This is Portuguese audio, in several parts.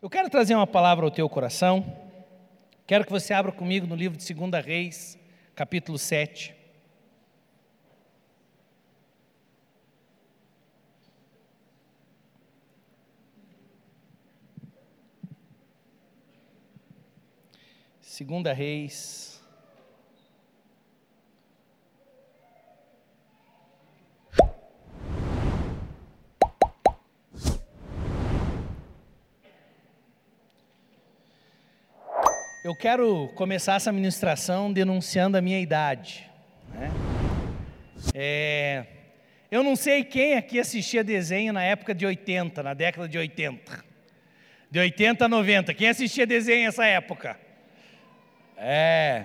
Eu quero trazer uma palavra ao teu coração. Quero que você abra comigo no livro de 2 Reis, capítulo 7. Segunda Reis Eu quero começar essa ministração denunciando a minha idade. Né? É, eu não sei quem aqui assistia desenho na época de 80, na década de 80. De 80 a 90. Quem assistia desenho nessa época? É.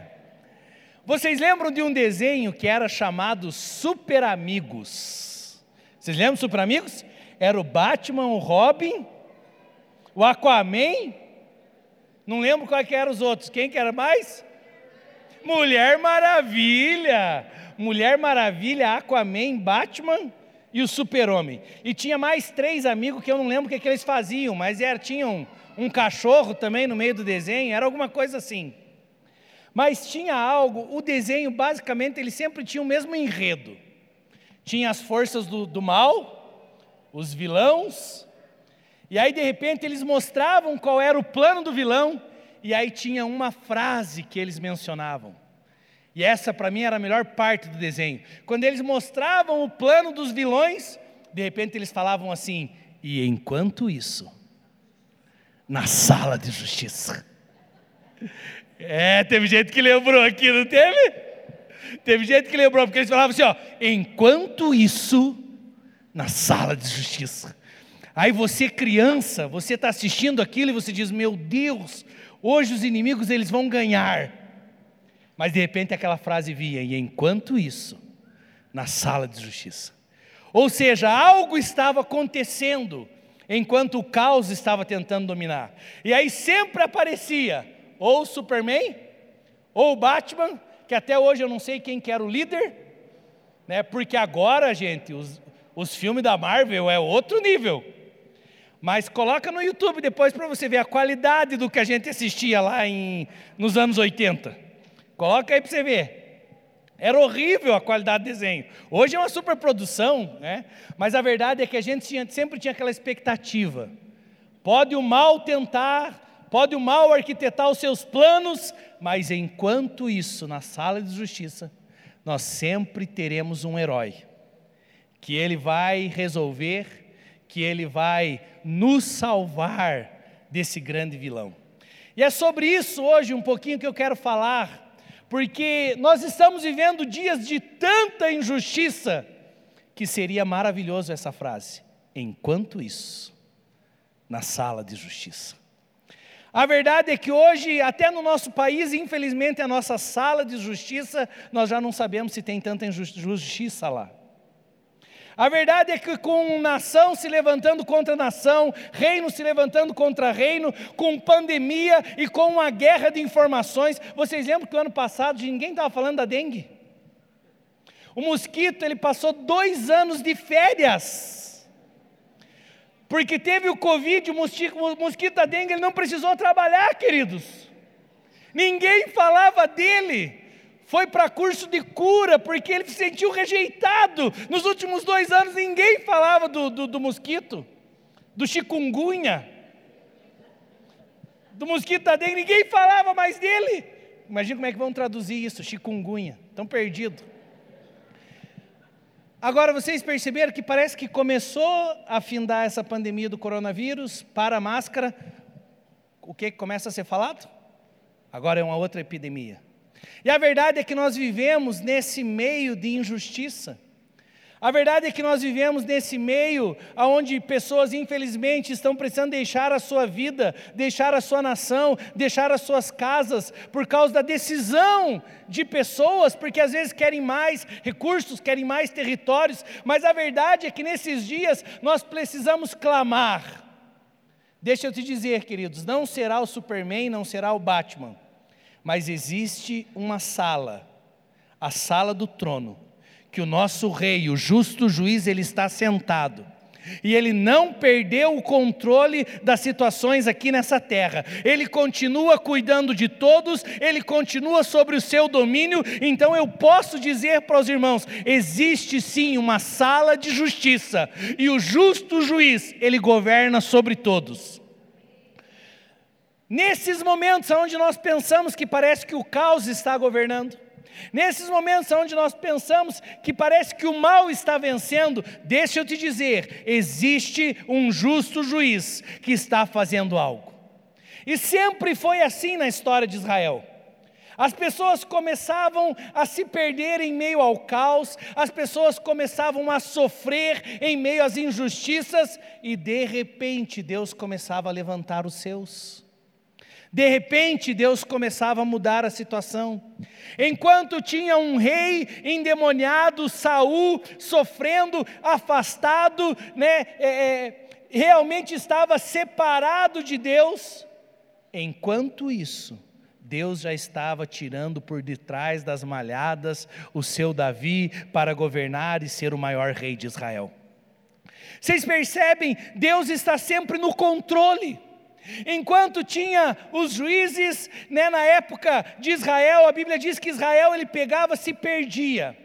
Vocês lembram de um desenho que era chamado Super Amigos? Vocês lembram Super Amigos? Era o Batman, o Robin, o Aquaman não lembro quais que eram os outros. Quem que era mais? Mulher Maravilha. Mulher Maravilha, Aquaman, Batman e o Super-Homem. E tinha mais três amigos que eu não lembro o que, que eles faziam, mas era, tinham um, um cachorro também no meio do desenho, era alguma coisa assim. Mas tinha algo, o desenho basicamente ele sempre tinha o mesmo enredo. Tinha as forças do, do mal, os vilões, e aí, de repente, eles mostravam qual era o plano do vilão, e aí tinha uma frase que eles mencionavam. E essa, para mim, era a melhor parte do desenho. Quando eles mostravam o plano dos vilões, de repente eles falavam assim: e enquanto isso, na sala de justiça. É, teve gente que lembrou aqui, não teve? Teve gente que lembrou, porque eles falavam assim: ó, enquanto isso, na sala de justiça. Aí você, criança, você está assistindo aquilo e você diz: Meu Deus, hoje os inimigos eles vão ganhar. Mas de repente aquela frase vinha, e enquanto isso, na sala de justiça. Ou seja, algo estava acontecendo enquanto o caos estava tentando dominar. E aí sempre aparecia ou o Superman, ou o Batman, que até hoje eu não sei quem que era o líder, né? porque agora, gente, os, os filmes da Marvel é outro nível. Mas coloca no YouTube depois para você ver a qualidade do que a gente assistia lá em, nos anos 80. Coloca aí para você ver. Era horrível a qualidade do desenho. Hoje é uma superprodução, né? mas a verdade é que a gente sempre tinha aquela expectativa. Pode o mal tentar, pode o mal arquitetar os seus planos, mas enquanto isso, na sala de justiça, nós sempre teremos um herói, que ele vai resolver que ele vai nos salvar desse grande vilão. E é sobre isso hoje um pouquinho que eu quero falar, porque nós estamos vivendo dias de tanta injustiça que seria maravilhoso essa frase. Enquanto isso, na sala de justiça. A verdade é que hoje, até no nosso país, infelizmente, a nossa sala de justiça, nós já não sabemos se tem tanta injustiça lá. A verdade é que com nação se levantando contra nação, reino se levantando contra reino, com pandemia e com uma guerra de informações. Vocês lembram que o ano passado ninguém estava falando da dengue? O mosquito ele passou dois anos de férias, porque teve o Covid, o mosquito, o mosquito da dengue ele não precisou trabalhar, queridos. Ninguém falava dele foi para curso de cura, porque ele se sentiu rejeitado. Nos últimos dois anos, ninguém falava do, do, do mosquito, do chikungunya, do mosquito da dengue, ninguém falava mais dele. Imagina como é que vão traduzir isso, chikungunya, tão perdido. Agora, vocês perceberam que parece que começou a findar essa pandemia do coronavírus, para a máscara, o que começa a ser falado? Agora é uma outra epidemia. E a verdade é que nós vivemos nesse meio de injustiça. A verdade é que nós vivemos nesse meio onde pessoas, infelizmente, estão precisando deixar a sua vida, deixar a sua nação, deixar as suas casas, por causa da decisão de pessoas, porque às vezes querem mais recursos, querem mais territórios, mas a verdade é que nesses dias nós precisamos clamar. Deixa eu te dizer, queridos, não será o Superman, não será o Batman, mas existe uma sala, a sala do trono, que o nosso rei, o justo juiz, ele está sentado. E ele não perdeu o controle das situações aqui nessa terra. Ele continua cuidando de todos, ele continua sobre o seu domínio. Então eu posso dizer para os irmãos: existe sim uma sala de justiça, e o justo juiz, ele governa sobre todos. Nesses momentos onde nós pensamos que parece que o caos está governando, Nesses momentos onde nós pensamos que parece que o mal está vencendo, deixa eu te dizer: existe um justo juiz que está fazendo algo. E sempre foi assim na história de Israel. As pessoas começavam a se perder em meio ao caos, as pessoas começavam a sofrer em meio às injustiças, e de repente Deus começava a levantar os seus. De repente, Deus começava a mudar a situação. Enquanto tinha um rei endemoniado, Saul, sofrendo, afastado, né, é, é, realmente estava separado de Deus. Enquanto isso, Deus já estava tirando por detrás das malhadas o seu Davi para governar e ser o maior rei de Israel. Vocês percebem? Deus está sempre no controle. Enquanto tinha os juízes, né, na época de Israel, a Bíblia diz que Israel ele pegava, se perdia.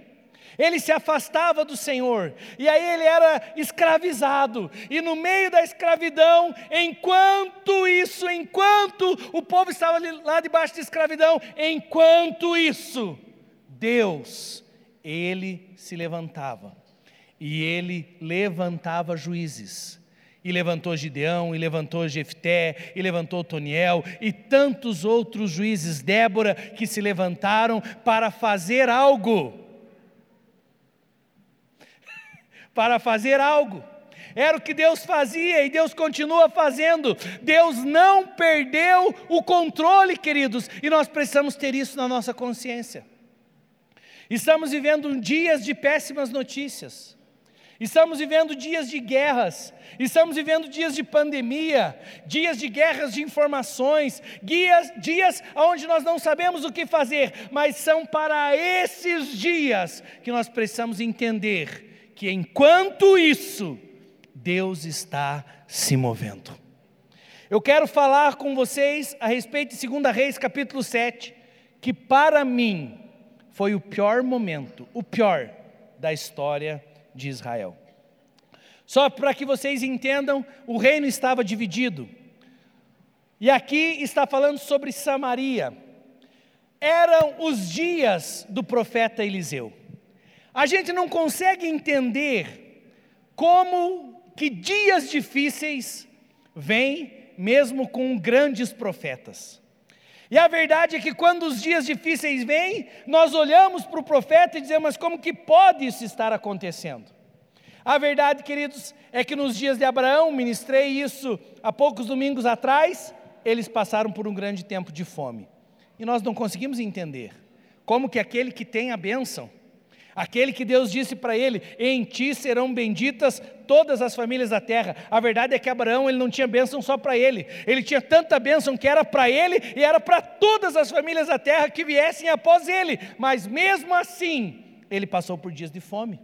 Ele se afastava do Senhor, e aí ele era escravizado, e no meio da escravidão, enquanto isso, enquanto o povo estava lá debaixo de escravidão, enquanto isso, Deus, ele se levantava, e ele levantava juízes, e levantou Gideão, e levantou Jefté, e levantou Toniel, e tantos outros juízes, Débora, que se levantaram para fazer algo. para fazer algo. Era o que Deus fazia e Deus continua fazendo. Deus não perdeu o controle, queridos, e nós precisamos ter isso na nossa consciência. Estamos vivendo dias de péssimas notícias. Estamos vivendo dias de guerras, estamos vivendo dias de pandemia, dias de guerras de informações, dias, dias onde nós não sabemos o que fazer, mas são para esses dias que nós precisamos entender que enquanto isso, Deus está se movendo. Eu quero falar com vocês a respeito de 2 Reis capítulo 7, que para mim foi o pior momento, o pior da história de Israel. Só para que vocês entendam, o reino estava dividido. E aqui está falando sobre Samaria. Eram os dias do profeta Eliseu. A gente não consegue entender como que dias difíceis vêm mesmo com grandes profetas. E a verdade é que quando os dias difíceis vêm, nós olhamos para o profeta e dizemos, mas como que pode isso estar acontecendo? A verdade, queridos, é que nos dias de Abraão, ministrei isso há poucos domingos atrás, eles passaram por um grande tempo de fome. E nós não conseguimos entender como que aquele que tem a bênção, Aquele que Deus disse para ele: Em ti serão benditas todas as famílias da terra. A verdade é que Abraão ele não tinha bênção só para ele, ele tinha tanta bênção que era para ele e era para todas as famílias da terra que viessem após ele. Mas mesmo assim, ele passou por dias de fome.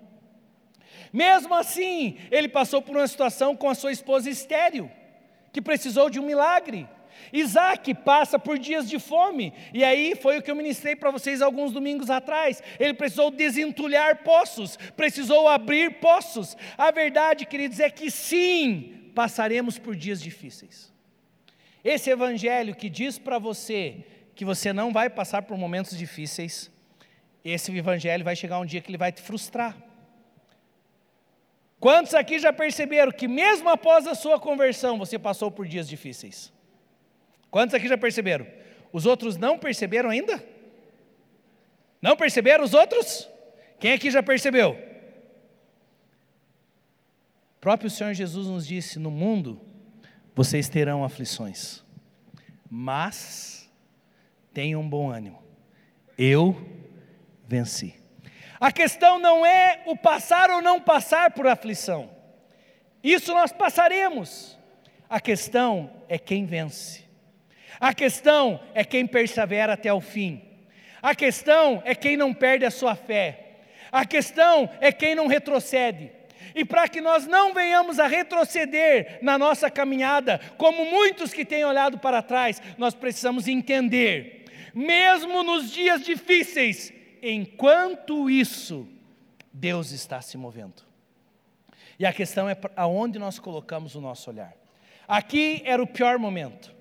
Mesmo assim, ele passou por uma situação com a sua esposa estéril, que precisou de um milagre. Isaac passa por dias de fome, e aí foi o que eu ministrei para vocês alguns domingos atrás. Ele precisou desentulhar poços, precisou abrir poços. A verdade, queridos, é que sim, passaremos por dias difíceis. Esse evangelho que diz para você que você não vai passar por momentos difíceis, esse evangelho vai chegar um dia que ele vai te frustrar. Quantos aqui já perceberam que mesmo após a sua conversão você passou por dias difíceis? Quantos aqui já perceberam? Os outros não perceberam ainda? Não perceberam os outros? Quem aqui já percebeu? O próprio Senhor Jesus nos disse: No mundo vocês terão aflições, mas tenham um bom ânimo, eu venci. A questão não é o passar ou não passar por aflição, isso nós passaremos, a questão é quem vence. A questão é quem persevera até o fim. A questão é quem não perde a sua fé. A questão é quem não retrocede. E para que nós não venhamos a retroceder na nossa caminhada, como muitos que têm olhado para trás, nós precisamos entender, mesmo nos dias difíceis, enquanto isso, Deus está se movendo. E a questão é aonde nós colocamos o nosso olhar. Aqui era o pior momento.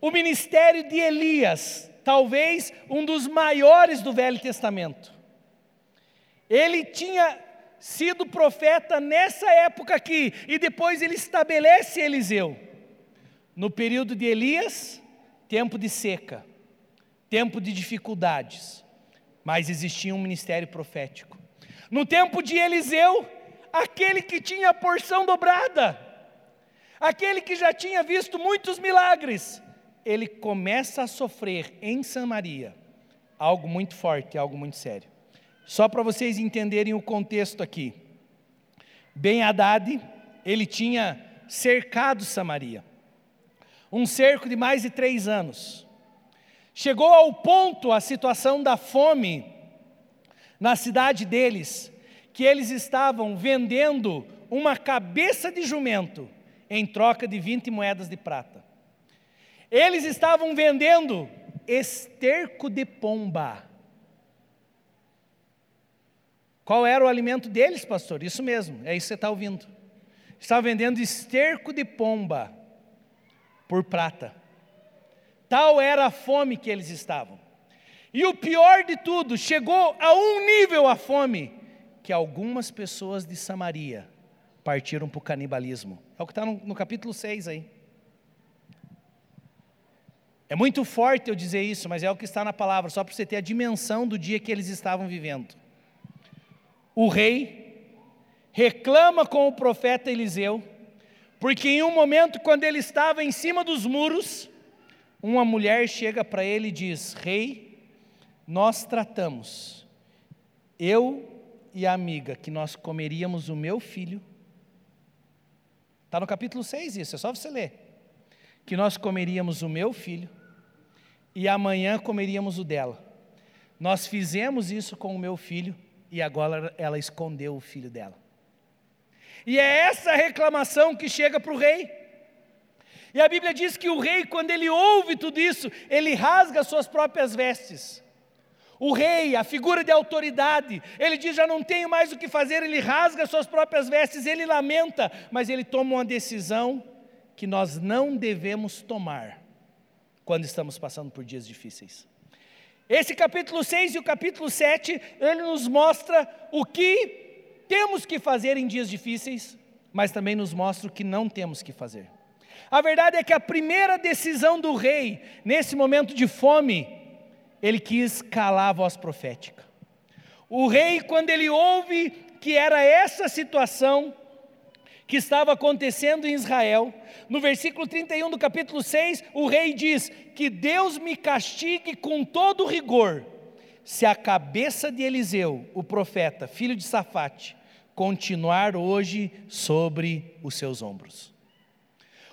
O ministério de Elias, talvez um dos maiores do Velho Testamento. Ele tinha sido profeta nessa época aqui, e depois ele estabelece Eliseu. No período de Elias, tempo de seca, tempo de dificuldades, mas existia um ministério profético. No tempo de Eliseu, aquele que tinha a porção dobrada, aquele que já tinha visto muitos milagres, ele começa a sofrer em Samaria algo muito forte, algo muito sério. Só para vocês entenderem o contexto aqui. Ben Haddad, ele tinha cercado Samaria, um cerco de mais de três anos. Chegou ao ponto a situação da fome na cidade deles, que eles estavam vendendo uma cabeça de jumento em troca de 20 moedas de prata. Eles estavam vendendo esterco de pomba. Qual era o alimento deles, pastor? Isso mesmo, é isso que você está ouvindo. Estavam vendendo esterco de pomba por prata. Tal era a fome que eles estavam. E o pior de tudo, chegou a um nível a fome, que algumas pessoas de Samaria partiram para o canibalismo. É o que está no, no capítulo 6 aí. É muito forte eu dizer isso, mas é o que está na palavra, só para você ter a dimensão do dia que eles estavam vivendo. O rei reclama com o profeta Eliseu, porque em um momento, quando ele estava em cima dos muros, uma mulher chega para ele e diz: Rei, nós tratamos, eu e a amiga, que nós comeríamos o meu filho. Está no capítulo 6 isso, é só você ler. Que nós comeríamos o meu filho e amanhã comeríamos o dela. Nós fizemos isso com o meu filho e agora ela escondeu o filho dela. E é essa reclamação que chega para o rei. E a Bíblia diz que o rei, quando ele ouve tudo isso, ele rasga suas próprias vestes. O rei, a figura de autoridade, ele diz: Já não tenho mais o que fazer, ele rasga suas próprias vestes, ele lamenta, mas ele toma uma decisão que nós não devemos tomar quando estamos passando por dias difíceis. Esse capítulo 6 e o capítulo 7, ele nos mostra o que temos que fazer em dias difíceis, mas também nos mostra o que não temos que fazer. A verdade é que a primeira decisão do rei, nesse momento de fome, ele quis calar a voz profética. O rei, quando ele ouve que era essa situação, que estava acontecendo em Israel. No versículo 31 do capítulo 6, o rei diz: Que Deus me castigue com todo rigor, se a cabeça de Eliseu, o profeta, filho de Safate, continuar hoje sobre os seus ombros.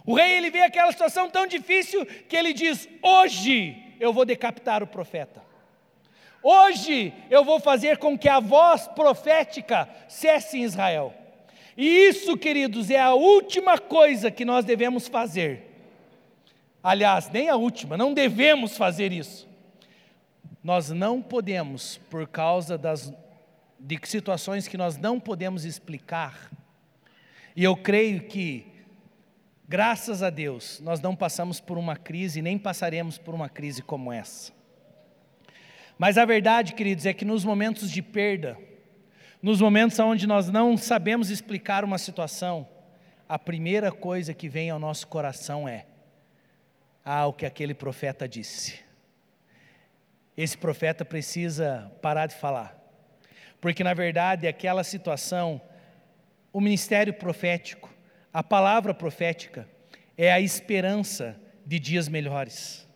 O rei ele vê aquela situação tão difícil que ele diz: Hoje eu vou decapitar o profeta. Hoje eu vou fazer com que a voz profética cesse em Israel. E isso, queridos, é a última coisa que nós devemos fazer. Aliás, nem a última, não devemos fazer isso. Nós não podemos, por causa das, de situações que nós não podemos explicar, e eu creio que, graças a Deus, nós não passamos por uma crise, nem passaremos por uma crise como essa. Mas a verdade, queridos, é que nos momentos de perda, nos momentos onde nós não sabemos explicar uma situação, a primeira coisa que vem ao nosso coração é: ah, o que aquele profeta disse. Esse profeta precisa parar de falar, porque na verdade aquela situação, o ministério profético, a palavra profética, é a esperança de dias melhores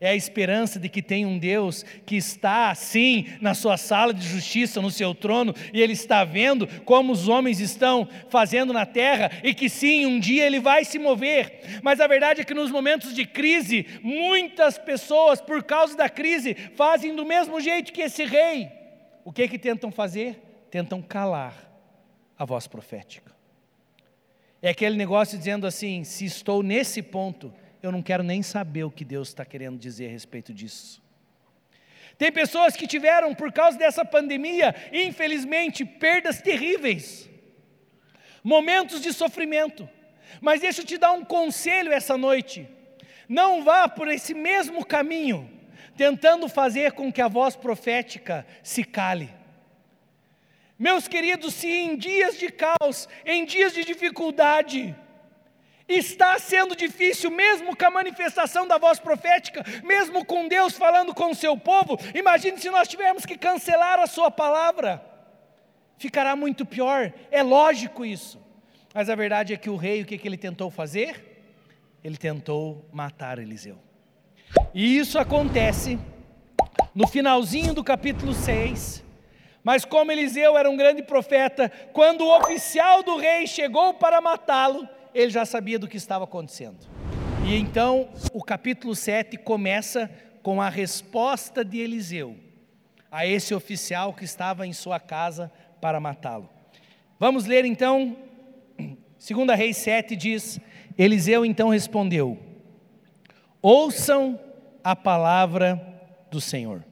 é a esperança de que tem um Deus que está, sim, na sua sala de justiça, no seu trono, e Ele está vendo como os homens estão fazendo na terra, e que sim, um dia Ele vai se mover. Mas a verdade é que nos momentos de crise, muitas pessoas, por causa da crise, fazem do mesmo jeito que esse rei. O que que tentam fazer? Tentam calar a voz profética. É aquele negócio dizendo assim: se estou nesse ponto, eu não quero nem saber o que Deus está querendo dizer a respeito disso. Tem pessoas que tiveram, por causa dessa pandemia, infelizmente, perdas terríveis, momentos de sofrimento. Mas deixa eu te dar um conselho essa noite: não vá por esse mesmo caminho, tentando fazer com que a voz profética se cale. Meus queridos, se em dias de caos, em dias de dificuldade, está sendo difícil, mesmo com a manifestação da voz profética, mesmo com Deus falando com o seu povo, imagine se nós tivermos que cancelar a sua palavra, ficará muito pior, é lógico isso, mas a verdade é que o rei, o que, ele tentou fazer? Ele tentou matar Eliseu, e isso acontece no finalzinho do capítulo 6, mas como Eliseu era um grande profeta, quando o oficial do rei chegou para matá-lo, ele já sabia do que estava acontecendo. E então o capítulo 7 começa com a resposta de Eliseu a esse oficial que estava em sua casa para matá-lo. Vamos ler então, 2 Reis 7 diz: Eliseu então respondeu: Ouçam a palavra do Senhor.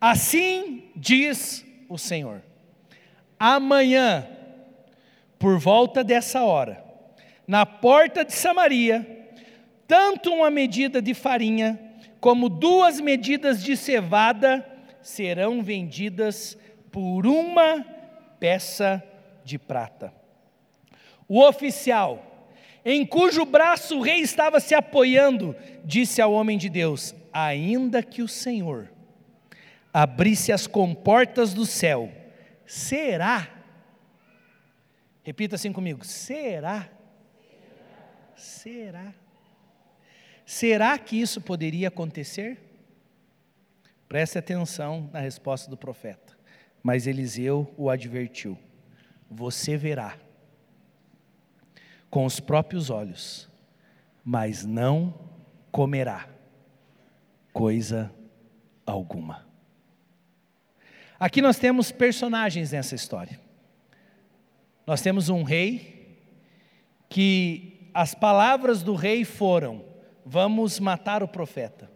Assim diz o Senhor: amanhã, por volta dessa hora, na porta de Samaria, tanto uma medida de farinha como duas medidas de cevada serão vendidas por uma peça de prata. O oficial, em cujo braço o rei estava se apoiando, disse ao homem de Deus: Ainda que o Senhor abrisse as comportas do céu, será? Repita assim comigo: será? Será? Será que isso poderia acontecer? Preste atenção na resposta do profeta. Mas Eliseu o advertiu: Você verá com os próprios olhos, mas não comerá coisa alguma. Aqui nós temos personagens nessa história. Nós temos um rei que as palavras do rei foram: vamos matar o profeta.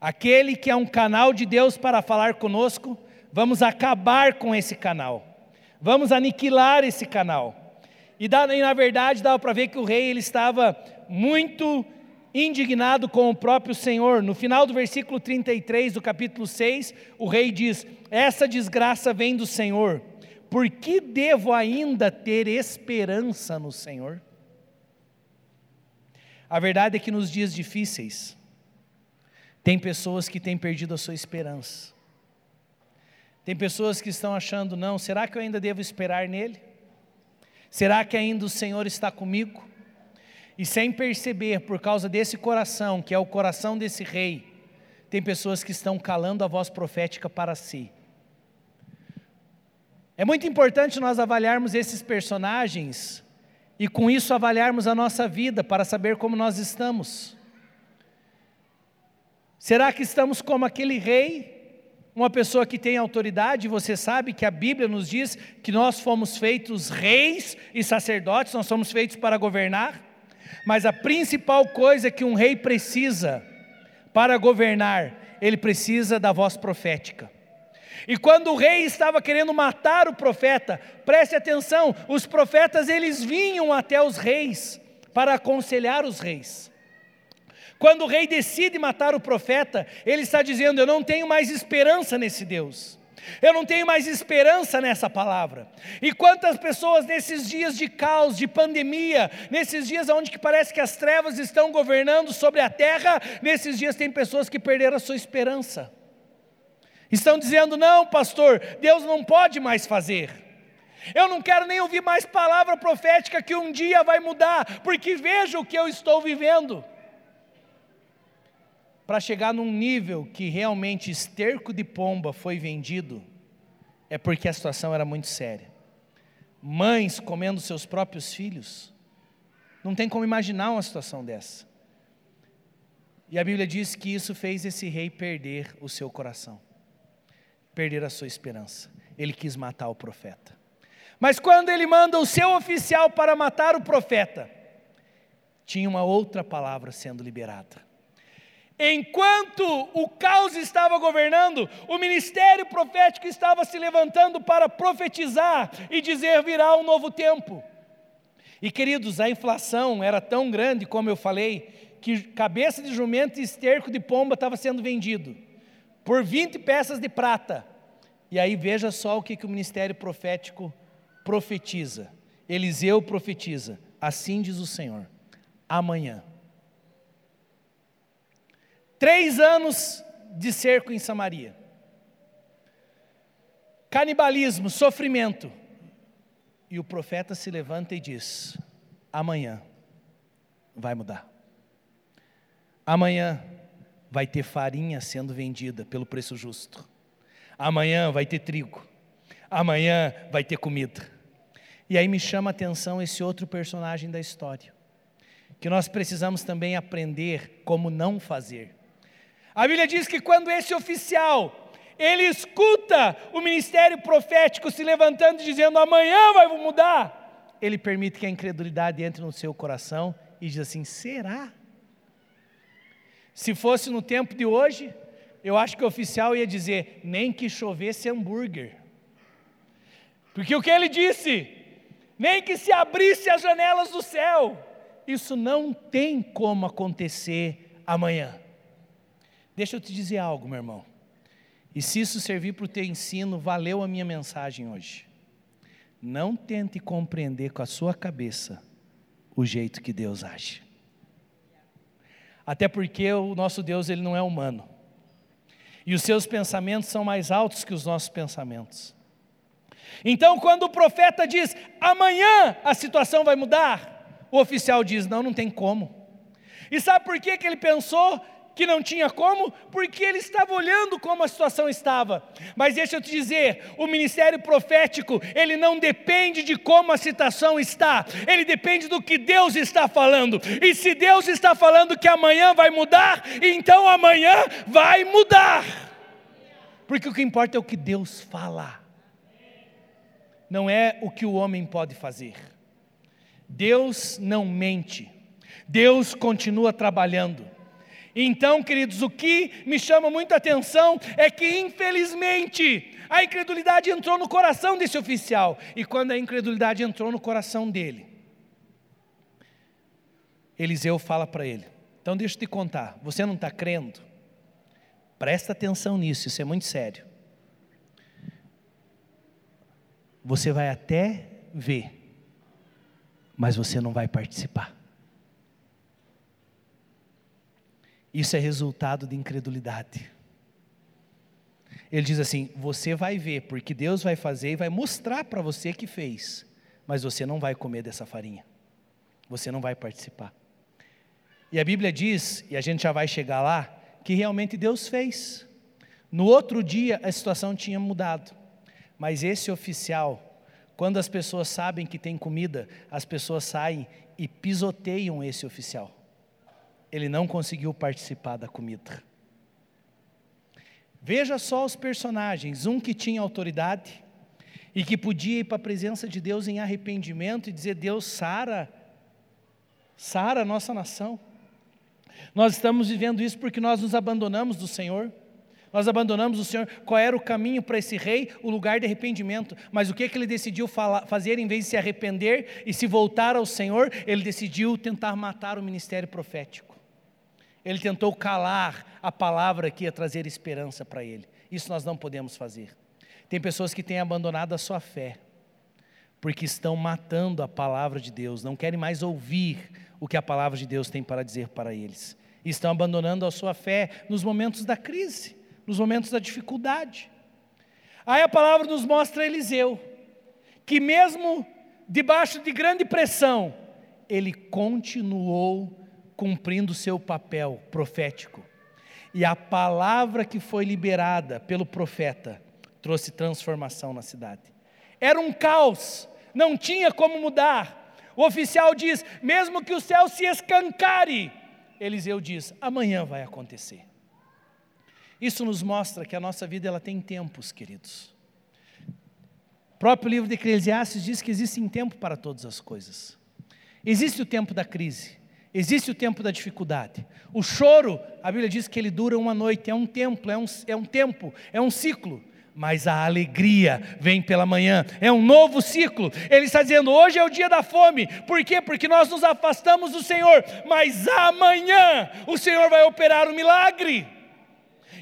Aquele que é um canal de Deus para falar conosco, vamos acabar com esse canal. Vamos aniquilar esse canal. E, na verdade dava para ver que o rei ele estava muito indignado com o próprio Senhor. No final do versículo 33 do capítulo 6, o rei diz: Essa desgraça vem do Senhor, por que devo ainda ter esperança no Senhor? A verdade é que nos dias difíceis, tem pessoas que têm perdido a sua esperança. Tem pessoas que estão achando, não, será que eu ainda devo esperar nele? Será que ainda o Senhor está comigo? E sem perceber, por causa desse coração, que é o coração desse rei, tem pessoas que estão calando a voz profética para si. É muito importante nós avaliarmos esses personagens e com isso avaliarmos a nossa vida para saber como nós estamos. Será que estamos como aquele rei, uma pessoa que tem autoridade? Você sabe que a Bíblia nos diz que nós fomos feitos reis e sacerdotes, nós somos feitos para governar. Mas a principal coisa que um rei precisa para governar, ele precisa da voz profética. E quando o rei estava querendo matar o profeta, preste atenção, os profetas eles vinham até os reis para aconselhar os reis. Quando o rei decide matar o profeta, ele está dizendo: Eu não tenho mais esperança nesse Deus. Eu não tenho mais esperança nessa palavra. E quantas pessoas nesses dias de caos, de pandemia, nesses dias onde que parece que as trevas estão governando sobre a terra, nesses dias tem pessoas que perderam a sua esperança. Estão dizendo: "Não, pastor, Deus não pode mais fazer". Eu não quero nem ouvir mais palavra profética que um dia vai mudar, porque veja o que eu estou vivendo para chegar num nível que realmente esterco de pomba foi vendido, é porque a situação era muito séria. Mães comendo seus próprios filhos, não tem como imaginar uma situação dessa. E a Bíblia diz que isso fez esse rei perder o seu coração, perder a sua esperança. Ele quis matar o profeta. Mas quando ele manda o seu oficial para matar o profeta, tinha uma outra palavra sendo liberada. Enquanto o caos estava governando, o ministério profético estava se levantando para profetizar e dizer: virá um novo tempo. E queridos, a inflação era tão grande, como eu falei, que cabeça de jumento e esterco de pomba estava sendo vendido por 20 peças de prata. E aí veja só o que, que o ministério profético profetiza. Eliseu profetiza: Assim diz o Senhor, amanhã. Três anos de cerco em Samaria. Canibalismo, sofrimento. E o profeta se levanta e diz: amanhã vai mudar. Amanhã vai ter farinha sendo vendida pelo preço justo. Amanhã vai ter trigo. Amanhã vai ter comida. E aí me chama a atenção esse outro personagem da história, que nós precisamos também aprender como não fazer. A Bíblia diz que quando esse oficial, ele escuta o ministério profético se levantando e dizendo amanhã vai mudar, ele permite que a incredulidade entre no seu coração e diz assim: será? Se fosse no tempo de hoje, eu acho que o oficial ia dizer: nem que chovesse hambúrguer. Porque o que ele disse? nem que se abrisse as janelas do céu. Isso não tem como acontecer amanhã. Deixa eu te dizer algo, meu irmão. E se isso servir para o teu ensino, valeu a minha mensagem hoje. Não tente compreender com a sua cabeça o jeito que Deus age. Até porque o nosso Deus ele não é humano. E os seus pensamentos são mais altos que os nossos pensamentos. Então, quando o profeta diz, amanhã a situação vai mudar, o oficial diz, não, não tem como. E sabe por que, que ele pensou que não tinha como? Porque ele estava olhando como a situação estava. Mas deixa eu te dizer, o ministério profético, ele não depende de como a situação está, ele depende do que Deus está falando. E se Deus está falando que amanhã vai mudar, então amanhã vai mudar. Porque o que importa é o que Deus fala não é o que o homem pode fazer. Deus não mente, Deus continua trabalhando. Então, queridos, o que me chama muita atenção é que, infelizmente, a incredulidade entrou no coração desse oficial, e quando a incredulidade entrou no coração dele, Eliseu fala para ele: então deixa eu te contar, você não está crendo? Presta atenção nisso, isso é muito sério. Você vai até ver, mas você não vai participar. Isso é resultado de incredulidade. Ele diz assim: você vai ver, porque Deus vai fazer e vai mostrar para você que fez, mas você não vai comer dessa farinha, você não vai participar. E a Bíblia diz, e a gente já vai chegar lá, que realmente Deus fez. No outro dia a situação tinha mudado. Mas esse oficial, quando as pessoas sabem que tem comida, as pessoas saem e pisoteiam esse oficial. Ele não conseguiu participar da comida. Veja só os personagens: um que tinha autoridade e que podia ir para a presença de Deus em arrependimento e dizer: Deus, sara, sara nossa nação. Nós estamos vivendo isso porque nós nos abandonamos do Senhor. Nós abandonamos o Senhor. Qual era o caminho para esse rei? O lugar de arrependimento. Mas o que, que ele decidiu fazer em vez de se arrepender e se voltar ao Senhor? Ele decidiu tentar matar o ministério profético. Ele tentou calar a palavra que ia trazer esperança para ele. Isso nós não podemos fazer. Tem pessoas que têm abandonado a sua fé, porque estão matando a palavra de Deus, não querem mais ouvir o que a palavra de Deus tem para dizer para eles. Estão abandonando a sua fé nos momentos da crise nos momentos da dificuldade. Aí a palavra nos mostra Eliseu, que mesmo debaixo de grande pressão, ele continuou cumprindo seu papel profético. E a palavra que foi liberada pelo profeta trouxe transformação na cidade. Era um caos, não tinha como mudar. O oficial diz: mesmo que o céu se escancare, Eliseu diz: amanhã vai acontecer. Isso nos mostra que a nossa vida ela tem tempos, queridos. O próprio livro de Eclesiastes diz que existe um tempo para todas as coisas. Existe o tempo da crise, existe o tempo da dificuldade. O choro, a Bíblia diz que ele dura uma noite, é um tempo, é um, é um tempo, é um ciclo mas a alegria vem pela manhã, é um novo ciclo. Ele está dizendo: hoje é o dia da fome, por quê? Porque nós nos afastamos do Senhor, mas amanhã o Senhor vai operar o um milagre.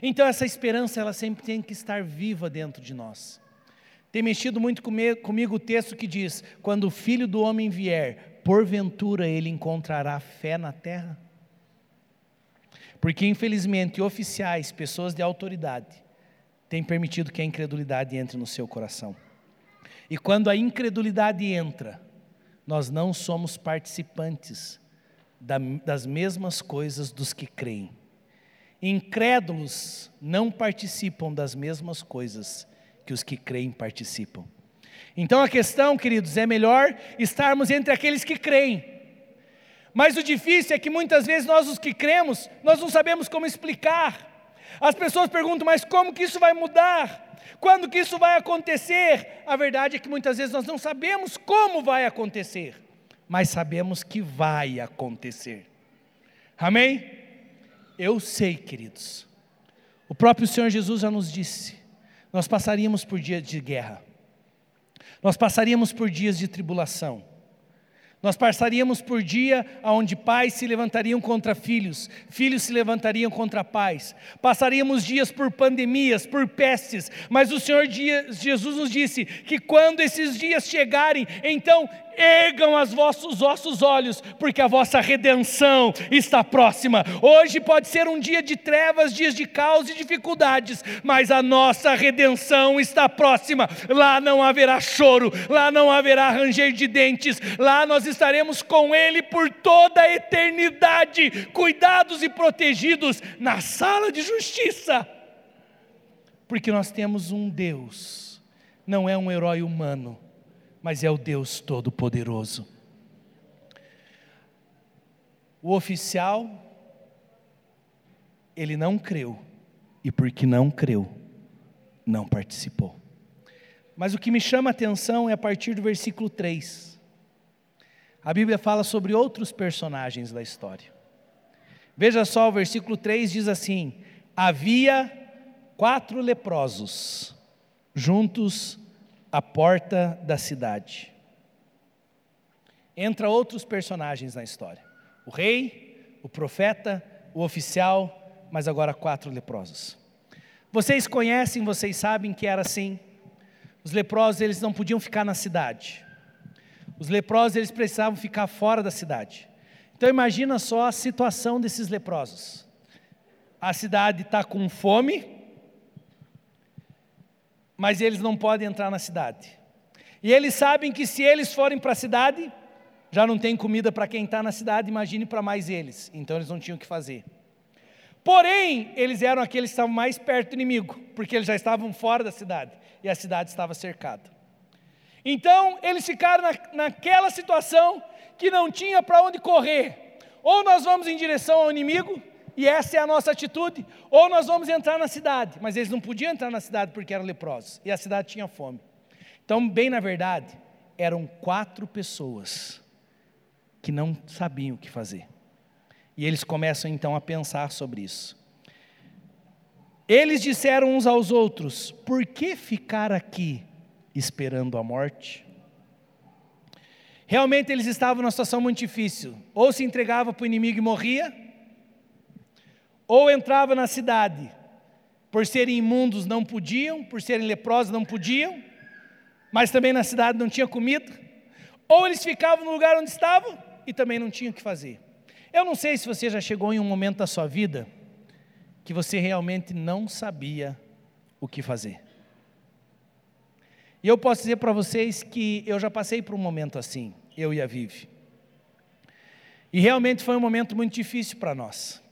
Então, essa esperança, ela sempre tem que estar viva dentro de nós. Tem mexido muito comigo o texto que diz: quando o filho do homem vier, porventura ele encontrará fé na terra? Porque, infelizmente, oficiais, pessoas de autoridade, tem permitido que a incredulidade entre no seu coração. E quando a incredulidade entra, nós não somos participantes das mesmas coisas dos que creem. Incrédulos não participam das mesmas coisas que os que creem participam. Então a questão, queridos, é melhor estarmos entre aqueles que creem. Mas o difícil é que muitas vezes nós, os que cremos, nós não sabemos como explicar as pessoas perguntam, mas como que isso vai mudar? Quando que isso vai acontecer? A verdade é que muitas vezes nós não sabemos como vai acontecer, mas sabemos que vai acontecer. Amém? Eu sei, queridos. O próprio Senhor Jesus já nos disse: nós passaríamos por dias de guerra, nós passaríamos por dias de tribulação nós passaríamos por dia onde pais se levantariam contra filhos, filhos se levantariam contra pais. Passaríamos dias por pandemias, por pestes, mas o Senhor Jesus nos disse que quando esses dias chegarem, então ergam os vossos ossos olhos, porque a vossa redenção está próxima. Hoje pode ser um dia de trevas, dias de caos e dificuldades, mas a nossa redenção está próxima. Lá não haverá choro, lá não haverá ranger de dentes, lá nós estaremos com Ele por toda a eternidade, cuidados e protegidos na sala de justiça. Porque nós temos um Deus, não é um herói humano mas é o Deus Todo-Poderoso. O oficial, ele não creu, e porque não creu, não participou. Mas o que me chama a atenção é a partir do versículo 3. A Bíblia fala sobre outros personagens da história. Veja só, o versículo 3 diz assim: Havia quatro leprosos juntos a porta da cidade. Entra outros personagens na história: o rei, o profeta, o oficial, mas agora quatro leprosos. Vocês conhecem, vocês sabem que era assim. Os leprosos eles não podiam ficar na cidade. Os leprosos eles precisavam ficar fora da cidade. Então imagina só a situação desses leprosos. A cidade está com fome, mas eles não podem entrar na cidade. E eles sabem que se eles forem para a cidade, já não tem comida para quem está na cidade, imagine para mais eles. Então eles não tinham o que fazer. Porém, eles eram aqueles que estavam mais perto do inimigo, porque eles já estavam fora da cidade e a cidade estava cercada. Então, eles ficaram na, naquela situação que não tinha para onde correr. Ou nós vamos em direção ao inimigo, e essa é a nossa atitude, ou nós vamos entrar na cidade, mas eles não podiam entrar na cidade porque eram leprosos, e a cidade tinha fome. Então, bem na verdade, eram quatro pessoas que não sabiam o que fazer. E eles começam então a pensar sobre isso. Eles disseram uns aos outros: Por que ficar aqui esperando a morte? Realmente eles estavam numa situação muito difícil. Ou se entregava para o inimigo e morria, ou entrava na cidade, por serem imundos não podiam, por serem leprosos não podiam, mas também na cidade não tinha comida, ou eles ficavam no lugar onde estavam e também não tinham o que fazer. Eu não sei se você já chegou em um momento da sua vida que você realmente não sabia o que fazer. E eu posso dizer para vocês que eu já passei por um momento assim, eu e a Vive. E realmente foi um momento muito difícil para nós.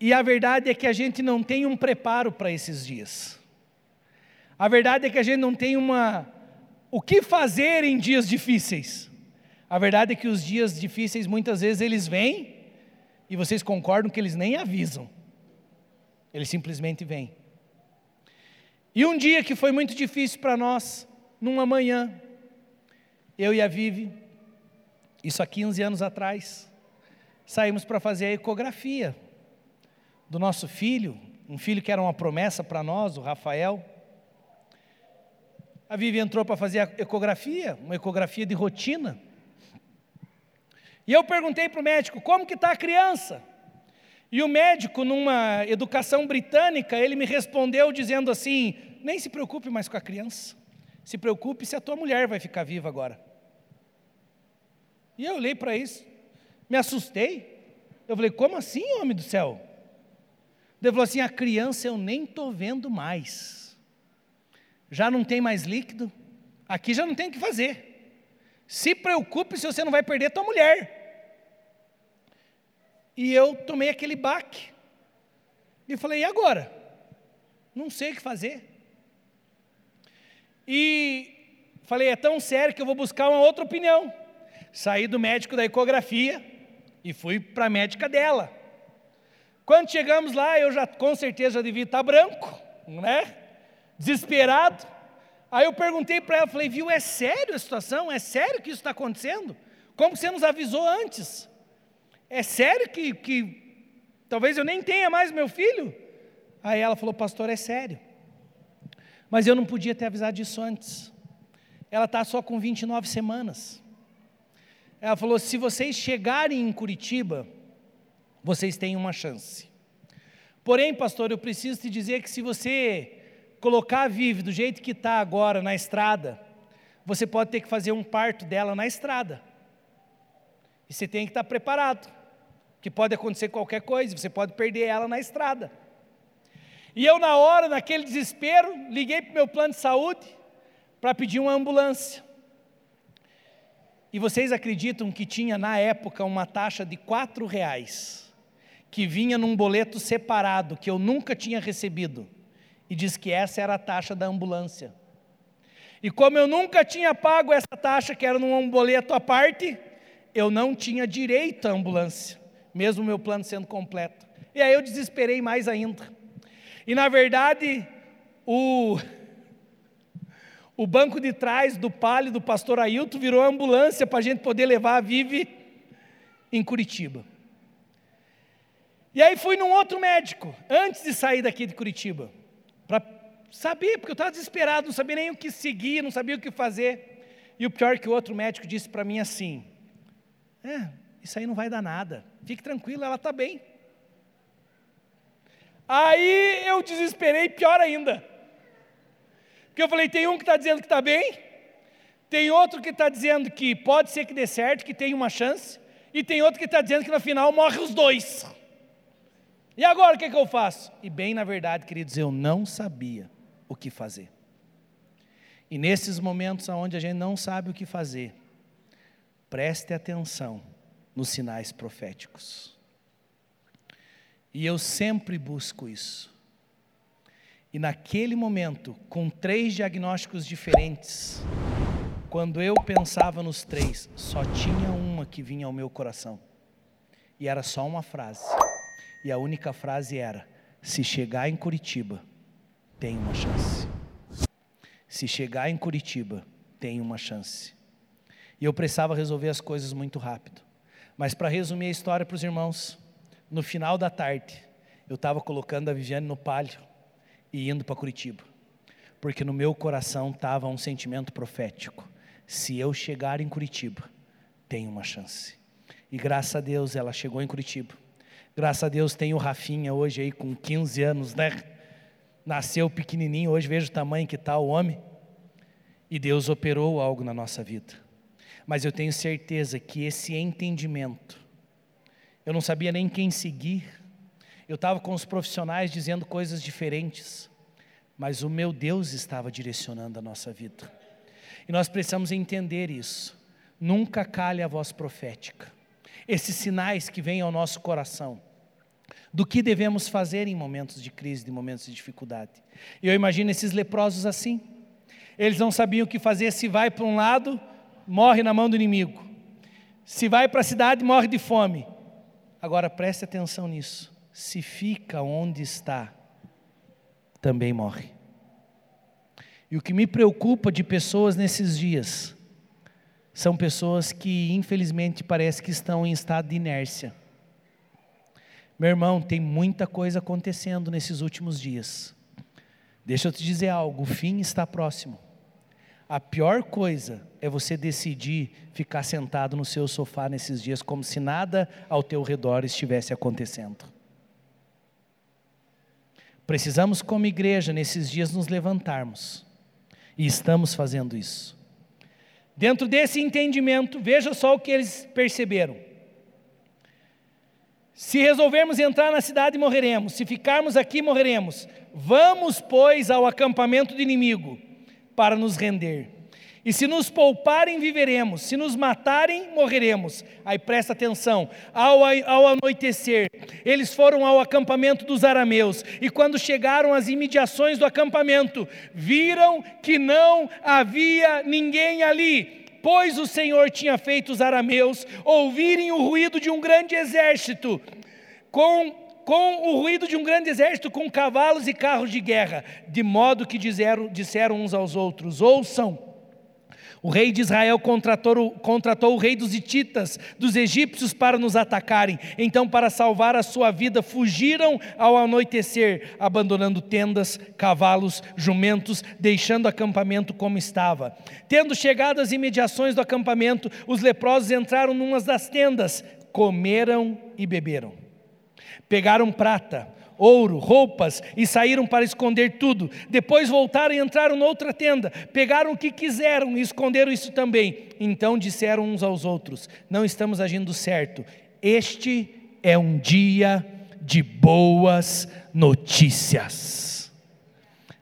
E a verdade é que a gente não tem um preparo para esses dias. A verdade é que a gente não tem uma o que fazer em dias difíceis. A verdade é que os dias difíceis muitas vezes eles vêm e vocês concordam que eles nem avisam. Eles simplesmente vêm. E um dia que foi muito difícil para nós, numa manhã, eu e a Vivi, isso há 15 anos atrás, saímos para fazer a ecografia do nosso filho, um filho que era uma promessa para nós, o Rafael. A Vivi entrou para fazer a ecografia, uma ecografia de rotina. E eu perguntei para o médico, como que está a criança? E o médico, numa educação britânica, ele me respondeu dizendo assim: nem se preocupe mais com a criança, se preocupe se a tua mulher vai ficar viva agora. E eu olhei para isso, me assustei. Eu falei: como assim, homem do céu? Ele falou assim: a criança eu nem estou vendo mais, já não tem mais líquido, aqui já não tem o que fazer. Se preocupe se você não vai perder tua mulher. E eu tomei aquele baque. E falei, e agora? Não sei o que fazer. E falei, é tão sério que eu vou buscar uma outra opinião. Saí do médico da ecografia e fui para a médica dela. Quando chegamos lá, eu já com certeza já devia estar branco, né? Desesperado. Aí eu perguntei para ela, falei, viu, é sério a situação? É sério que isso está acontecendo? Como você nos avisou antes? É sério que, que talvez eu nem tenha mais meu filho? Aí ela falou, pastor, é sério. Mas eu não podia ter avisado disso antes. Ela está só com 29 semanas. Ela falou: se vocês chegarem em Curitiba, vocês têm uma chance. Porém, pastor, eu preciso te dizer que se você colocar a Vive do jeito que está agora na estrada, você pode ter que fazer um parto dela na estrada. E você tem que estar preparado que pode acontecer qualquer coisa, você pode perder ela na estrada. E eu, na hora, naquele desespero, liguei para o meu plano de saúde para pedir uma ambulância. E vocês acreditam que tinha na época uma taxa de quatro reais, que vinha num boleto separado, que eu nunca tinha recebido, e diz que essa era a taxa da ambulância. E como eu nunca tinha pago essa taxa, que era num boleto à parte, eu não tinha direito à ambulância mesmo meu plano sendo completo. E aí eu desesperei mais ainda. E na verdade, o, o banco de trás do palio do pastor Ailton virou ambulância para a gente poder levar a Vive em Curitiba. E aí fui num outro médico, antes de sair daqui de Curitiba, para saber, porque eu estava desesperado, não sabia nem o que seguir, não sabia o que fazer. E o pior é que o outro médico disse para mim assim: É, isso aí não vai dar nada. Fique tranquilo, ela está bem. Aí eu desesperei, pior ainda. Porque eu falei: tem um que está dizendo que está bem, tem outro que está dizendo que pode ser que dê certo, que tem uma chance, e tem outro que está dizendo que no final morre os dois. E agora o que, que eu faço? E bem na verdade, queridos, eu não sabia o que fazer. E nesses momentos onde a gente não sabe o que fazer, preste atenção nos sinais proféticos. E eu sempre busco isso. E naquele momento, com três diagnósticos diferentes, quando eu pensava nos três, só tinha uma que vinha ao meu coração. E era só uma frase. E a única frase era: se chegar em Curitiba, tem uma chance. Se chegar em Curitiba, tem uma chance. E eu precisava resolver as coisas muito rápido. Mas para resumir a história para os irmãos, no final da tarde, eu estava colocando a Viviane no palio e indo para Curitiba, porque no meu coração estava um sentimento profético: se eu chegar em Curitiba, tem uma chance. E graças a Deus ela chegou em Curitiba. Graças a Deus tem o Rafinha hoje aí com 15 anos, né? Nasceu pequenininho, hoje vejo o tamanho que está o homem. E Deus operou algo na nossa vida mas eu tenho certeza que esse entendimento, eu não sabia nem quem seguir, eu estava com os profissionais dizendo coisas diferentes, mas o meu Deus estava direcionando a nossa vida, e nós precisamos entender isso. Nunca calhe a voz profética, esses sinais que vêm ao nosso coração, do que devemos fazer em momentos de crise, de momentos de dificuldade. E eu imagino esses leprosos assim, eles não sabiam o que fazer, se vai para um lado, morre na mão do inimigo. Se vai para a cidade, morre de fome. Agora preste atenção nisso. Se fica onde está, também morre. E o que me preocupa de pessoas nesses dias são pessoas que, infelizmente, parece que estão em estado de inércia. Meu irmão, tem muita coisa acontecendo nesses últimos dias. Deixa eu te dizer algo: o fim está próximo. A pior coisa é você decidir ficar sentado no seu sofá nesses dias como se nada ao teu redor estivesse acontecendo. Precisamos, como igreja, nesses dias nos levantarmos, e estamos fazendo isso. Dentro desse entendimento, veja só o que eles perceberam. Se resolvermos entrar na cidade, morreremos. Se ficarmos aqui, morreremos. Vamos, pois, ao acampamento do inimigo para nos render. E se nos pouparem, viveremos, se nos matarem, morreremos. Aí presta atenção: ao, ao anoitecer, eles foram ao acampamento dos arameus, e quando chegaram às imediações do acampamento, viram que não havia ninguém ali, pois o Senhor tinha feito os arameus ouvirem o ruído de um grande exército, com com o ruído de um grande exército, com cavalos e carros de guerra, de modo que disseram, disseram uns aos outros: Ouçam, o rei de Israel contratou, contratou o rei dos Hititas, dos egípcios, para nos atacarem. Então, para salvar a sua vida, fugiram ao anoitecer, abandonando tendas, cavalos, jumentos, deixando o acampamento como estava. Tendo chegado às imediações do acampamento, os leprosos entraram numa das tendas, comeram e beberam. Pegaram prata, ouro, roupas e saíram para esconder tudo. Depois voltaram e entraram noutra tenda, pegaram o que quiseram e esconderam isso também. Então disseram uns aos outros: Não estamos agindo certo. Este é um dia de boas notícias.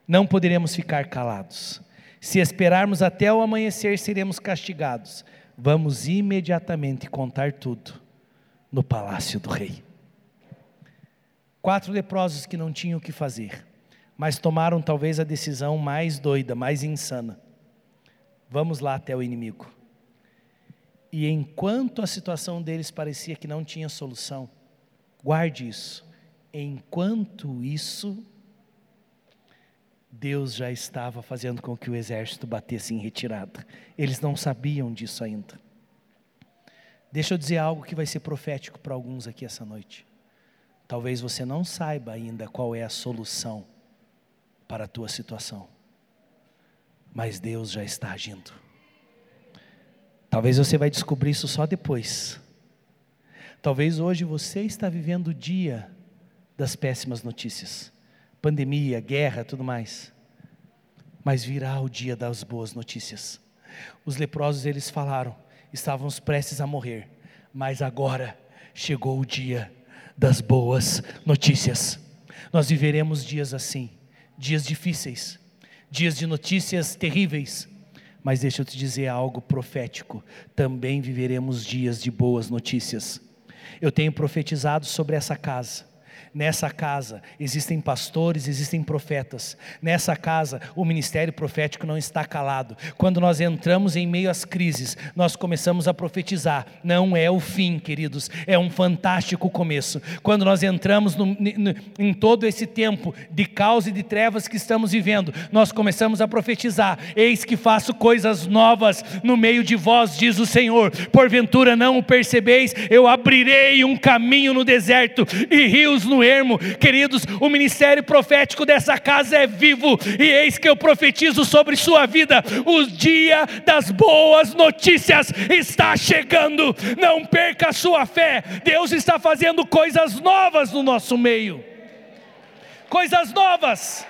Não poderemos ficar calados. Se esperarmos até o amanhecer, seremos castigados. Vamos imediatamente contar tudo no palácio do rei. Quatro leprosos que não tinham o que fazer, mas tomaram talvez a decisão mais doida, mais insana. Vamos lá até o inimigo. E enquanto a situação deles parecia que não tinha solução, guarde isso. Enquanto isso, Deus já estava fazendo com que o exército batesse em retirada. Eles não sabiam disso ainda. Deixa eu dizer algo que vai ser profético para alguns aqui essa noite. Talvez você não saiba ainda qual é a solução para a tua situação, mas Deus já está agindo. Talvez você vai descobrir isso só depois. Talvez hoje você está vivendo o dia das péssimas notícias, pandemia, guerra, tudo mais. Mas virá o dia das boas notícias. Os leprosos eles falaram, estávamos prestes a morrer, mas agora chegou o dia das boas notícias. Nós viveremos dias assim, dias difíceis, dias de notícias terríveis, mas deixa eu te dizer algo profético: também viveremos dias de boas notícias. Eu tenho profetizado sobre essa casa Nessa casa existem pastores, existem profetas. Nessa casa o ministério profético não está calado. Quando nós entramos em meio às crises, nós começamos a profetizar. Não é o fim, queridos, é um fantástico começo. Quando nós entramos no, no, em todo esse tempo de caos e de trevas que estamos vivendo, nós começamos a profetizar: Eis que faço coisas novas no meio de vós, diz o Senhor. Porventura não o percebeis, eu abrirei um caminho no deserto e rios no ermo. Queridos, o ministério profético dessa casa é vivo, e eis que eu profetizo sobre sua vida: o dia das boas notícias está chegando. Não perca a sua fé, Deus está fazendo coisas novas no nosso meio. Coisas novas.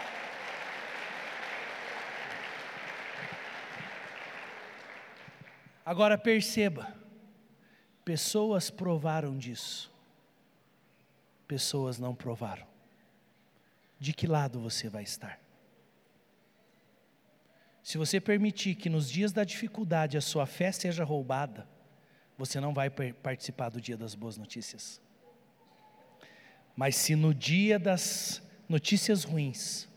Agora perceba, pessoas provaram disso pessoas não provaram. De que lado você vai estar? Se você permitir que nos dias da dificuldade a sua fé seja roubada, você não vai participar do dia das boas notícias. Mas se no dia das notícias ruins,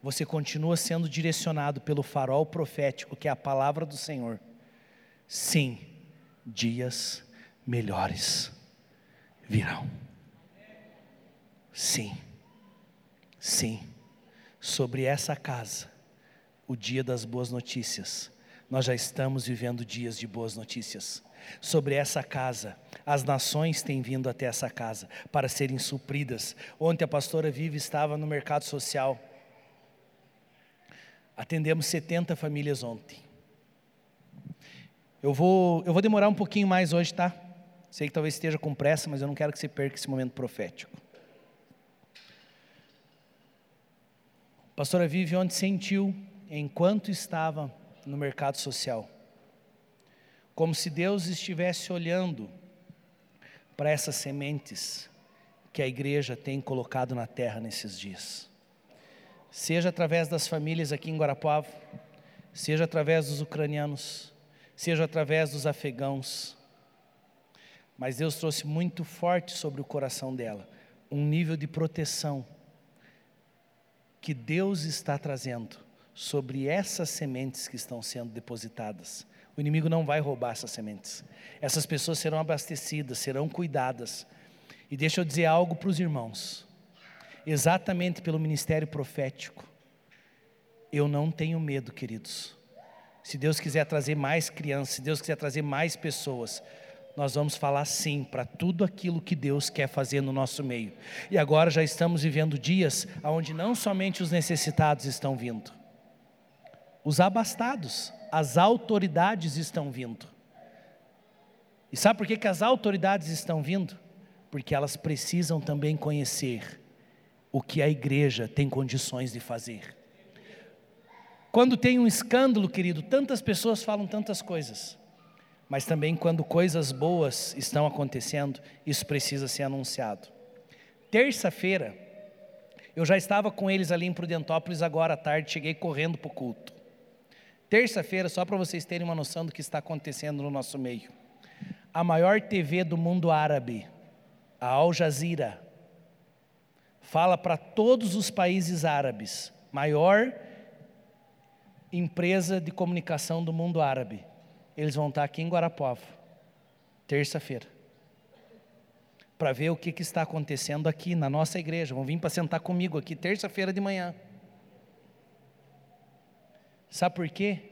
você continua sendo direcionado pelo farol profético, que é a palavra do Senhor, sim, dias melhores virão. Sim, sim, sobre essa casa o dia das boas notícias. Nós já estamos vivendo dias de boas notícias. Sobre essa casa, as nações têm vindo até essa casa para serem supridas. Ontem a pastora Viva estava no mercado social. Atendemos 70 famílias ontem. Eu vou, eu vou demorar um pouquinho mais hoje, tá? Sei que talvez esteja com pressa, mas eu não quero que você perca esse momento profético. Pastora Vive onde sentiu, enquanto estava no mercado social, como se Deus estivesse olhando para essas sementes que a igreja tem colocado na terra nesses dias. Seja através das famílias aqui em Guarapuava, seja através dos ucranianos, seja através dos afegãos. Mas Deus trouxe muito forte sobre o coração dela um nível de proteção que Deus está trazendo sobre essas sementes que estão sendo depositadas. O inimigo não vai roubar essas sementes. Essas pessoas serão abastecidas, serão cuidadas. E deixa eu dizer algo para os irmãos. Exatamente pelo ministério profético, eu não tenho medo, queridos. Se Deus quiser trazer mais crianças, se Deus quiser trazer mais pessoas, nós vamos falar sim para tudo aquilo que Deus quer fazer no nosso meio. E agora já estamos vivendo dias onde não somente os necessitados estão vindo, os abastados, as autoridades estão vindo. E sabe por que, que as autoridades estão vindo? Porque elas precisam também conhecer o que a igreja tem condições de fazer. Quando tem um escândalo, querido, tantas pessoas falam tantas coisas mas também quando coisas boas estão acontecendo, isso precisa ser anunciado. Terça-feira, eu já estava com eles ali em Prudentópolis, agora à tarde, cheguei correndo para o culto. Terça-feira, só para vocês terem uma noção do que está acontecendo no nosso meio. A maior TV do mundo árabe, a Al Jazeera, fala para todos os países árabes, maior empresa de comunicação do mundo árabe, eles vão estar aqui em Guarapuava, terça-feira, para ver o que, que está acontecendo aqui na nossa igreja. Vão vir para sentar comigo aqui, terça-feira de manhã. Sabe por quê?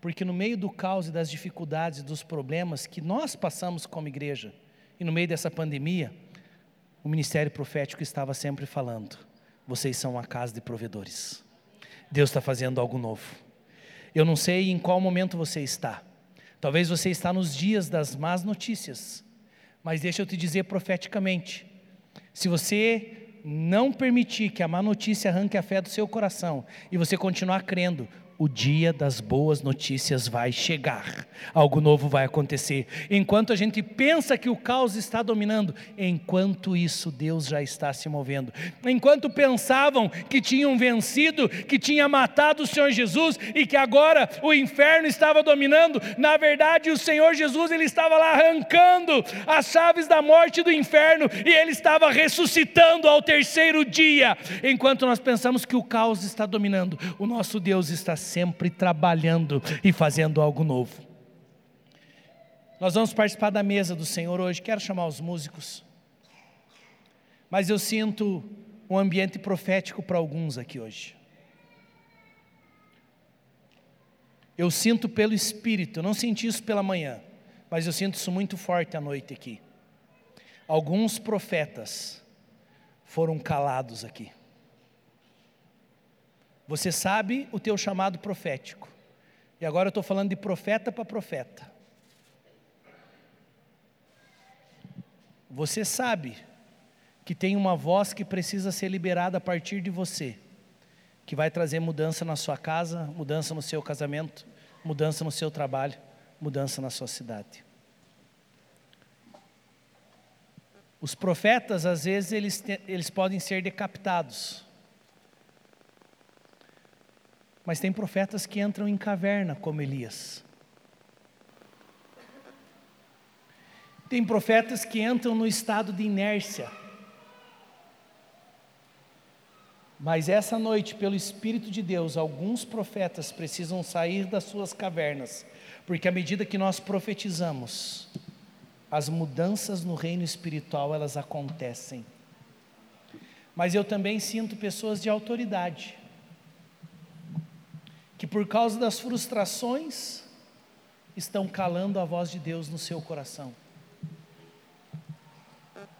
Porque no meio do caos e das dificuldades, dos problemas que nós passamos como igreja, e no meio dessa pandemia, o ministério profético estava sempre falando: vocês são uma casa de provedores. Deus está fazendo algo novo. Eu não sei em qual momento você está. Talvez você está nos dias das más notícias. Mas deixa eu te dizer profeticamente: se você não permitir que a má notícia arranque a fé do seu coração e você continuar crendo, o dia das boas notícias vai chegar, algo novo vai acontecer. Enquanto a gente pensa que o caos está dominando, enquanto isso Deus já está se movendo. Enquanto pensavam que tinham vencido, que tinha matado o Senhor Jesus e que agora o inferno estava dominando, na verdade o Senhor Jesus ele estava lá arrancando as chaves da morte do inferno e ele estava ressuscitando ao terceiro dia. Enquanto nós pensamos que o caos está dominando, o nosso Deus está sempre trabalhando e fazendo algo novo. Nós vamos participar da mesa do Senhor hoje. Quero chamar os músicos. Mas eu sinto um ambiente profético para alguns aqui hoje. Eu sinto pelo Espírito, eu não senti isso pela manhã, mas eu sinto isso muito forte à noite aqui. Alguns profetas foram calados aqui. Você sabe o teu chamado profético. E agora eu estou falando de profeta para profeta. Você sabe que tem uma voz que precisa ser liberada a partir de você, que vai trazer mudança na sua casa, mudança no seu casamento, mudança no seu trabalho, mudança na sua cidade. Os profetas, às vezes, eles, eles podem ser decapitados. Mas tem profetas que entram em caverna, como Elias. Tem profetas que entram no estado de inércia. Mas essa noite, pelo Espírito de Deus, alguns profetas precisam sair das suas cavernas, porque à medida que nós profetizamos, as mudanças no reino espiritual elas acontecem. Mas eu também sinto pessoas de autoridade que por causa das frustrações estão calando a voz de Deus no seu coração.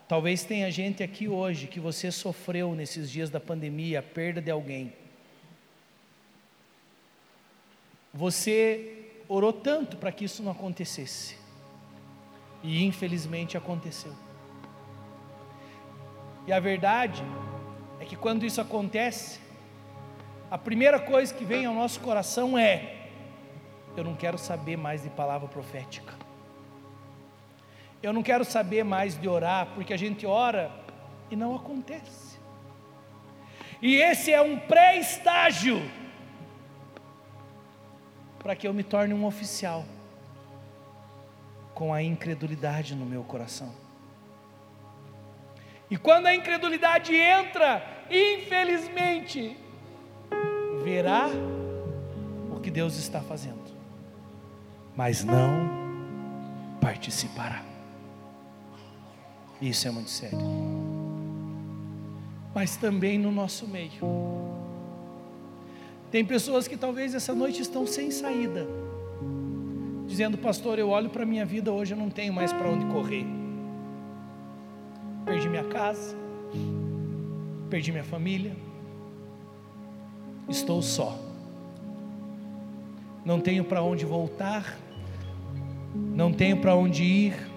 Talvez tenha gente aqui hoje que você sofreu nesses dias da pandemia a perda de alguém. Você orou tanto para que isso não acontecesse. E infelizmente aconteceu. E a verdade é que quando isso acontece, a primeira coisa que vem ao nosso coração é: eu não quero saber mais de palavra profética. Eu não quero saber mais de orar, porque a gente ora e não acontece. E esse é um pré-estágio para que eu me torne um oficial com a incredulidade no meu coração. E quando a incredulidade entra, infelizmente, verá o que Deus está fazendo, mas não participará. Isso é muito sério. Mas também no nosso meio. Tem pessoas que talvez essa noite estão sem saída, dizendo, pastor, eu olho para a minha vida hoje, eu não tenho mais para onde correr. Perdi minha casa, perdi minha família, estou só, não tenho para onde voltar, não tenho para onde ir,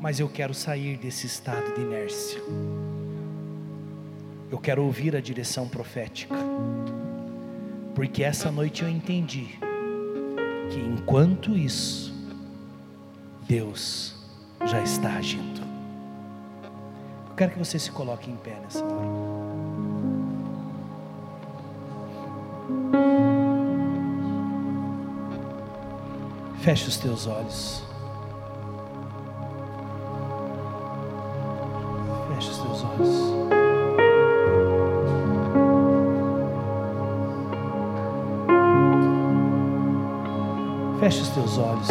mas eu quero sair desse estado de inércia. Eu quero ouvir a direção profética, porque essa noite eu entendi que enquanto isso, Deus já está agindo. Eu quero que você se coloque em pé nessa hora. Feche os teus olhos. Feche os teus olhos. Feche os teus olhos.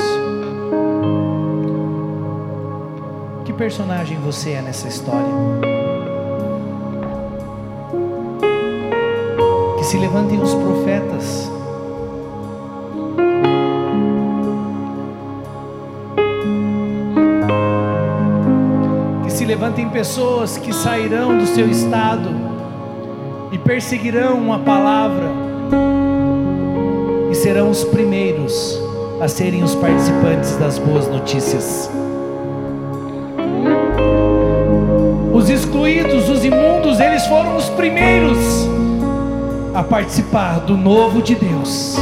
Que personagem você é nessa história? Que se levantem os profetas. Levantem pessoas que sairão do seu estado e perseguirão uma palavra e serão os primeiros a serem os participantes das boas notícias. Os excluídos, os imundos, eles foram os primeiros a participar do novo de Deus.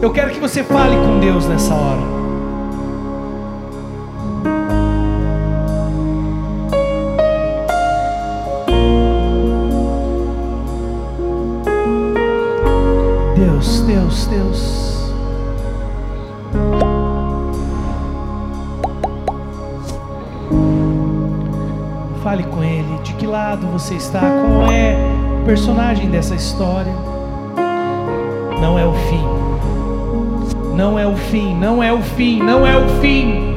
Eu quero que você fale com Deus nessa hora. Você está, qual é o personagem dessa história. Não é o fim, não é o fim, não é o fim, não é o fim.